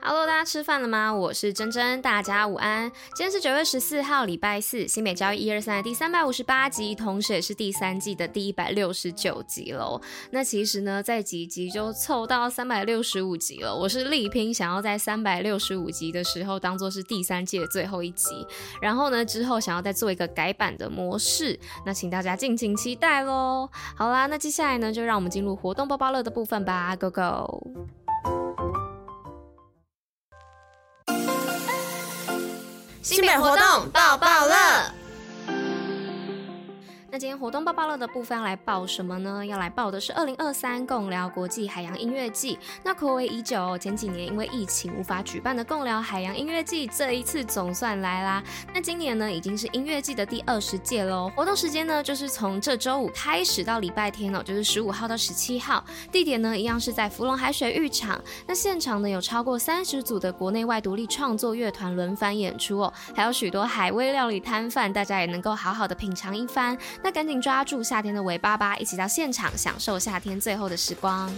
Hello，大家吃饭了吗？我是珍珍，大家午安。今天是九月十四号，礼拜四，新美交易一二三第三百五十八集，同时也是第三季的第一百六十九集喽。那其实呢，在几集就凑到三百六十五集了。我是力拼想要在三百六十五集的时候当做是第三季的最后一集，然后呢之后想要再做一个改版的模式，那请大家敬请期待喽。好啦，那接下来呢就让我们进入活动包包乐的部分吧，Go Go！新北活动爆爆乐。今天活动爆爆乐的部分要来报什么呢？要来报的是二零二三共聊国际海洋音乐季。那暌违已久，前几年因为疫情无法举办的共聊海洋音乐季，这一次总算来啦。那今年呢，已经是音乐季的第二十届喽。活动时间呢，就是从这周五开始到礼拜天哦，就是十五号到十七号。地点呢，一样是在福隆海水浴场。那现场呢，有超过三十组的国内外独立创作乐团轮番演出哦，还有许多海味料理摊贩，大家也能够好好的品尝一番。赶紧抓住夏天的尾巴吧，一起到现场享受夏天最后的时光。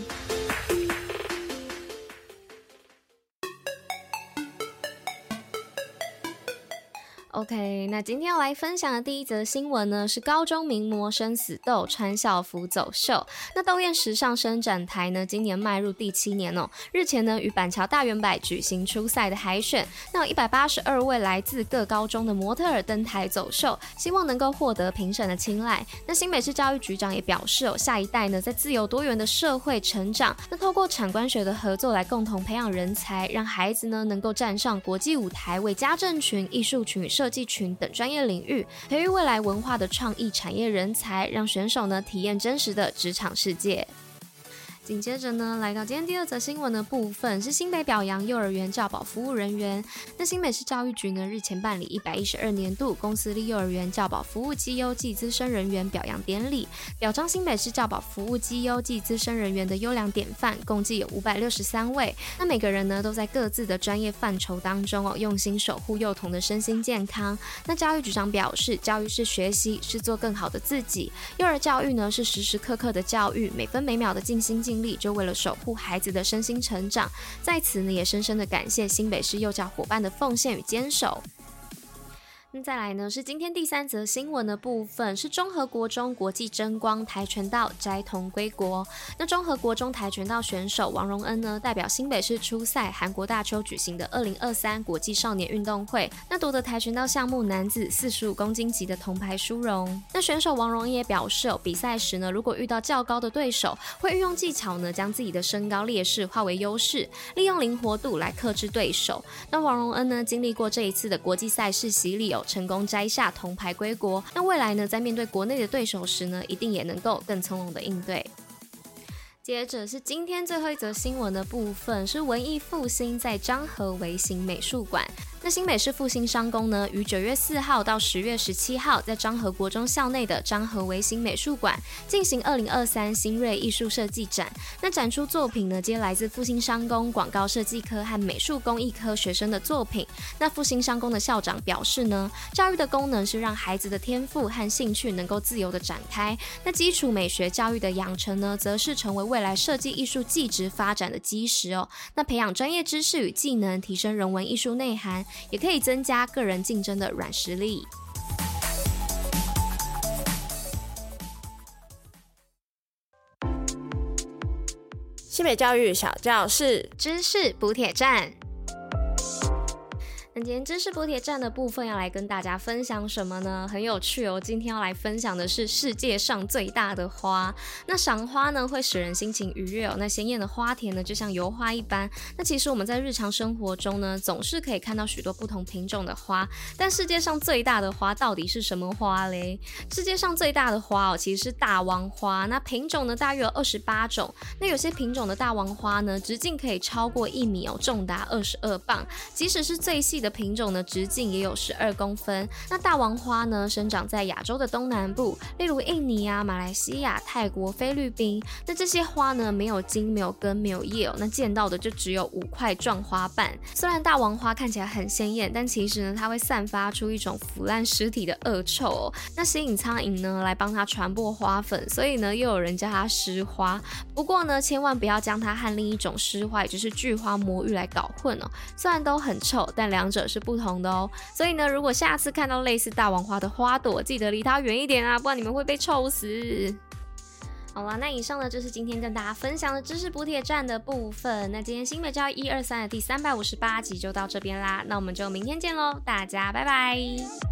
OK，那今天要来分享的第一则新闻呢，是高中名模生死斗穿校服走秀。那斗艳时尚伸展台呢，今年迈入第七年哦。日前呢，与板桥大圆百举行初赛的海选，那有一百八十二位来自各高中的模特儿登台走秀，希望能够获得评审的青睐。那新北市教育局长也表示哦，下一代呢，在自由多元的社会成长，那透过产官学的合作来共同培养人才，让孩子呢能够站上国际舞台，为家政群、艺术群设计群等专业领域培育未来文化的创意产业人才，让选手呢体验真实的职场世界。紧接着呢，来到今天第二则新闻的部分是新北表扬幼儿园教保服务人员。那新北市教育局呢日前办理一百一十二年度公私立幼儿园教保服务绩优暨资深人员表扬典礼，表彰新北市教保服务绩优暨资深人员的优良典范，共计有五百六十三位。那每个人呢都在各自的专业范畴当中哦，用心守护幼童的身心健康。那教育局长表示，教育是学习，是做更好的自己。幼儿教育呢是时时刻刻的教育，每分每秒的尽心尽就为了守护孩子的身心成长，在此呢也深深的感谢新北市幼教伙伴的奉献与坚守。那再来呢，是今天第三则新闻的部分，是中和国中国际争光跆拳道摘铜归国。那中和国中跆拳道选手王荣恩呢，代表新北市出赛韩国大邱举行的二零二三国际少年运动会，那夺得跆拳道项目男子四十五公斤级的铜牌殊荣。那选手王荣恩也表示，哦，比赛时呢，如果遇到较高的对手，会运用技巧呢，将自己的身高劣势化为优势，利用灵活度来克制对手。那王荣恩呢，经历过这一次的国际赛事洗礼哦。成功摘下铜牌归国，那未来呢，在面对国内的对手时呢，一定也能够更从容的应对。接着是今天最后一则新闻的部分，是文艺复兴在张和微型美术馆。那新北市复兴商工呢，于九月四号到十月十七号，在彰和国中校内的彰和微新美术馆进行二零二三新锐艺术设计展。那展出作品呢，皆来自复兴商工广告设计科和美术工艺科学生的作品。那复兴商工的校长表示呢，教育的功能是让孩子的天赋和兴趣能够自由的展开。那基础美学教育的养成呢，则是成为未来设计艺术技职发展的基石哦。那培养专业知识与技能，提升人文艺术内涵。也可以增加个人竞争的软实力。西北教育小教室，知识补铁站。那今天知识补帖站的部分要来跟大家分享什么呢？很有趣哦，今天要来分享的是世界上最大的花。那赏花呢，会使人心情愉悦哦。那鲜艳的花田呢，就像油画一般。那其实我们在日常生活中呢，总是可以看到许多不同品种的花。但世界上最大的花到底是什么花嘞？世界上最大的花哦，其实是大王花。那品种呢，大约有二十八种。那有些品种的大王花呢，直径可以超过一米哦，重达二十二磅。即使是最细的品种呢，直径也有十二公分。那大王花呢，生长在亚洲的东南部，例如印尼啊、马来西亚、泰国、菲律宾。那这些花呢，没有茎、没有根、没有叶哦，那见到的就只有五块状花瓣。虽然大王花看起来很鲜艳，但其实呢，它会散发出一种腐烂尸体的恶臭哦。那吸引苍蝇呢，来帮它传播花粉，所以呢，又有人叫它尸花。不过呢，千万不要将它和另一种尸花，也就是巨花魔芋来搞混哦。虽然都很臭，但两者是不同的哦。所以呢，如果下次看到类似大王花的花朵，记得离它远一点啊，不然你们会被臭死。好啦，那以上呢，就是今天跟大家分享的知识补铁站的部分。那今天新北教育一二三的第三百五十八集就到这边啦，那我们就明天见喽，大家拜拜。